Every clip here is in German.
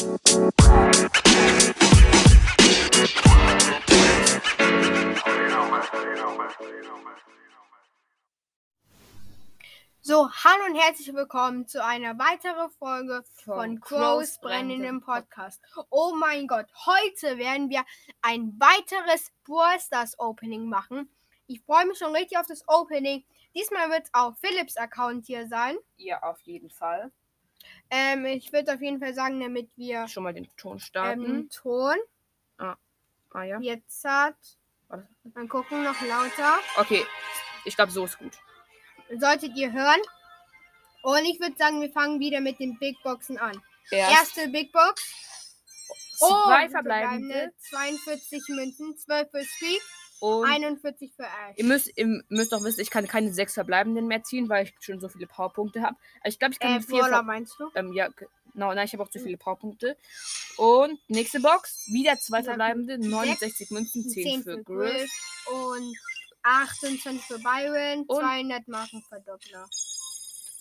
So, hallo und herzlich willkommen zu einer weiteren Folge von, Von Crows brennendem Podcast. Oh mein Gott, heute werden wir ein weiteres Brawl Stars Opening machen. Ich freue mich schon richtig auf das Opening. Diesmal wird es auf Philips Account hier sein. Ja, auf jeden Fall. Ähm, ich würde auf jeden Fall sagen, damit wir Schon mal den Ton starten. ähm, Ton ah ja. jetzt hat. Dann gucken noch lauter. Okay, ich glaube, so ist gut. Solltet ihr hören. Und ich würde sagen, wir fangen wieder mit den Big Boxen an. Erst Erste Big Box. zwei Oh, verbleibende 42 Münzen, 12 für Squeak, und 41 für Ash. ihr müsst, ihr müsst auch wissen, ich kann keine sechs verbleibenden mehr ziehen, weil ich schon so viele Powerpunkte habe. Also ich glaube, ich kann Äh, vier Brawler meinst du? ähm, ja, genau, nein, ich habe auch zu viele Powerpunkte. Und nächste Box, wieder zwei verbleibende, 69 Münzen, 10, für Griff. und 28 für Byron, Und- 200 Marken Verdoppler.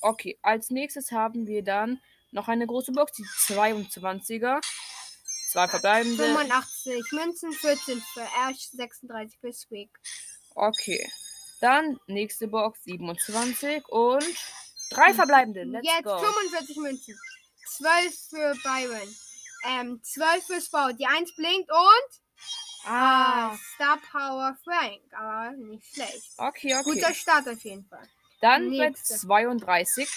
Okay, als nächstes haben wir dann noch eine große Box, die 22er. Zwei verbleibende. 85 Münzen, 14 für Ash, 36 für Squeak. Okay. Dann nächste Box 27 und drei verbleibende. Let's Jetzt go. 45 Münzen, 12 für Byron, ähm, 12 für Sprout. Die 1 blinkt und Ah. ah, Star Power Frank, aber nicht schlecht. Okay, okay. Guter Start auf jeden Fall. Dann wird nächste. 32.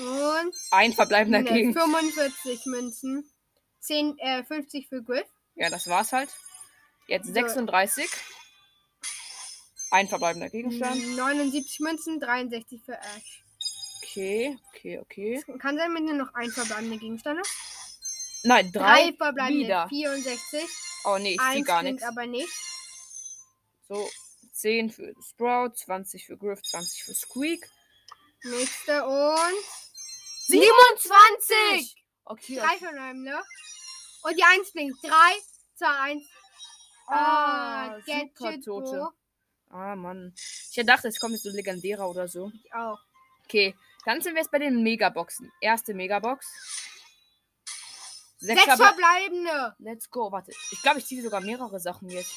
Und Ein verbleibender ne, gegen. 45 Münzen. 10, äh, 50 für Griff. Ja, das war's halt. Jetzt So. 36. Ein verbleibender Gegenstand. 79 Münzen, 63 für Ash. Okay, okay, okay. Kann sein, wenn du noch ein verbleibender Gegenstand hast. Nein, Drei drei. verbleibende, wieder. 64. Oh nee, ich sehe gar nichts. aber nicht. So, 10 für Sprout, 20 für Griff, 20 für Squeak. Nächste und 27! Okay, drei verbleibende. Und die 1 blinkt. 3, 2, 1. Ah, Gadget Supertote. Bo. Ah, Mann. Ich dachte, es kommt jetzt so legendärer oder so. Ich auch. Okay, dann sind wir jetzt bei den Megaboxen. Erste Megabox. Sechs Sechs Verble verbleibende. Let's go. Warte, ich glaube, ich ziehe sogar mehrere Sachen jetzt.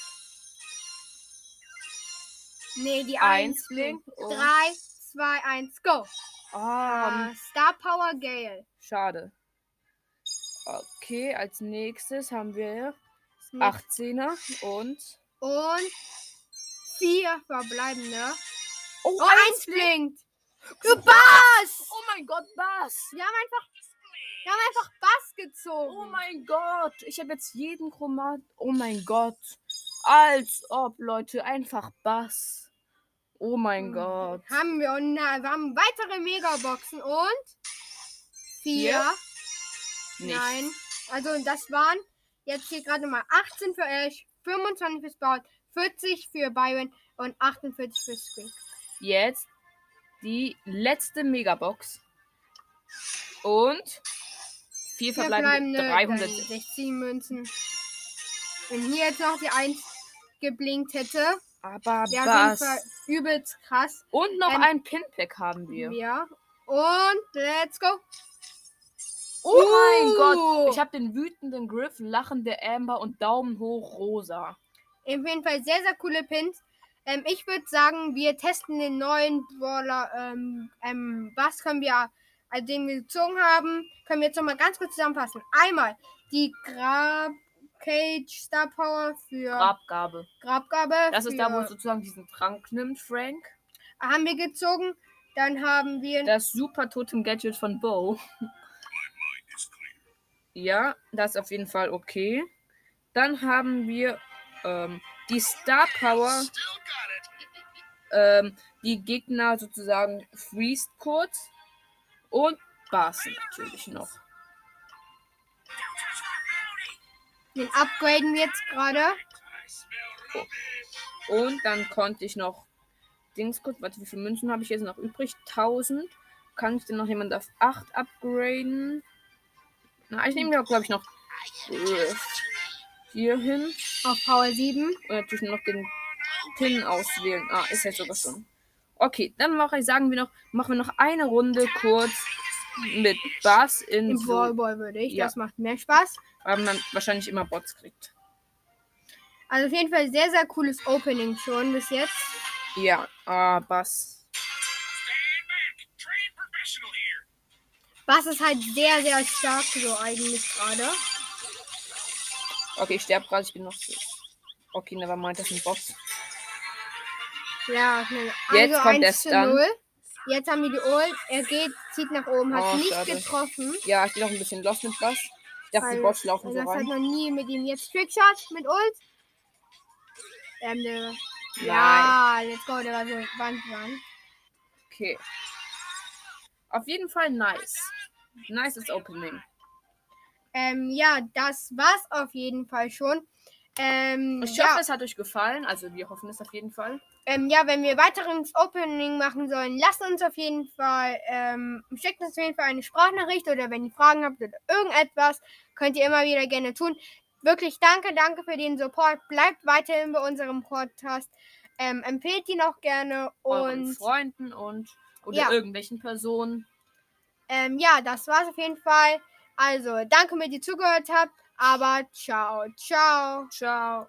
Nee, die Eins 1 blinkt. blinkt und- 3, 2, 1, go. Ah, Ah, Star Power Gale. schade. Okay, als nächstes haben wir Mit 18er und. Und vier verbleibende. Oh, Oh, eins blinkt. Du Bass! Oh mein Gott, was? Wir haben einfach, wir haben einfach Bass gezogen. Oh mein Gott, ich habe jetzt jeden Chromat. Oh mein Gott. Als ob, Leute, einfach Bass. Oh mein Mhm. Gott. Haben wir und na, wir haben weitere Megaboxen und vier. Nicht. Nein. Also das waren jetzt hier gerade mal 18 für Ash, 25 für Sprout, 40 für Byron und 48 für Squeak. Jetzt die letzte Megabox. Und vier verbleibende verbleibende 300. 60 Münzen. Wenn hier jetzt noch die 1 geblinkt hätte, Aber wäre auf jeden was? Fall übelst krass. Und noch Ähm, ein Pinpack haben wir. Ja. Und let's go. Oh mein Uh. Gott. Ich habe den wütenden Griff, lachende Amber und Daumen hoch rosa. Auf jeden Fall sehr, sehr coole Pins. Ähm, ich würde sagen, wir testen den neuen Brawler. Ähm, ähm, was können wir, also den wir gezogen haben, können wir jetzt nochmal ganz kurz zusammenfassen. Einmal die Grab Cage Star Power für Grabgabe. Grabgabe. Das ist da, wo sozusagen diesen Trank nimmt, Frank. haben wir gezogen. Dann haben wir Das super Totem Gadget von Bo. Ja, das ist auf jeden Fall okay. Dann haben wir ähm, die Star Power. Ähm, die Gegner sozusagen freest kurz. Und Bass natürlich noch. den upgraden wir jetzt gerade. Und dann konnte ich noch Dings kurz, warte, wie viele Münzen habe ich jetzt noch übrig? 1000. Kann ich denn noch jemand auf 8 upgraden? Na, ich nehme ja, glaube ich, noch äh, hier hin. Auf Power 7. Und natürlich noch den Pin auswählen. Ah, ist jetzt sogar schon. Okay, dann mache ich, sagen wir noch, machen wir noch eine Runde kurz mit Bass in Im so, Ballball würde ich. Ja. Das macht mehr Spaß. weil man wahrscheinlich immer Bots kriegt. Also auf jeden Fall sehr, sehr cooles Opening schon bis jetzt. Ja, ah, Bass. Bass ist halt sehr, sehr stark so eigentlich gerade. Okay, ich sterbe gerade, ich bin noch so. Okay, never mind, das sind Bots. Ja, schnell. Jetzt also kommt 1 der zu Stun. 0. Jetzt haben wir die Ult. Er geht, zieht nach oben, hat Oh, nicht schade. getroffen. Ja, ich bin noch ein bisschen lost mit Bass. Ich dachte, die Weil- Bots laufen so das hat rein. noch nie mit ihm jetzt Trickshot mit Ult. Ähm, ne. Ja, let's go, der war so Wand dran. Okay. Auf jeden Fall nice. Nices Opening. Ähm, ja, das war's auf jeden Fall schon. Ähm, Ich ja, hoffe, es hat euch gefallen. Also wir hoffen es auf jeden Fall. ähm, ja, wenn wir weiteres Opening machen sollen, lasst uns auf jeden Fall, ähm, schickt uns auf jeden Fall eine Sprachnachricht oder wenn ihr Fragen habt oder irgendetwas, könnt ihr immer wieder gerne tun. Wirklich danke, danke für den Support. Bleibt weiterhin bei unserem Podcast. Ähm, empfehlt ihn auch gerne Euren und Freunden und oder Ja. irgendwelchen Personen. ähm, ja, das war's auf jeden Fall. Also, danke, dass ihr zugehört habt, aber ciao, ciao. Ciao.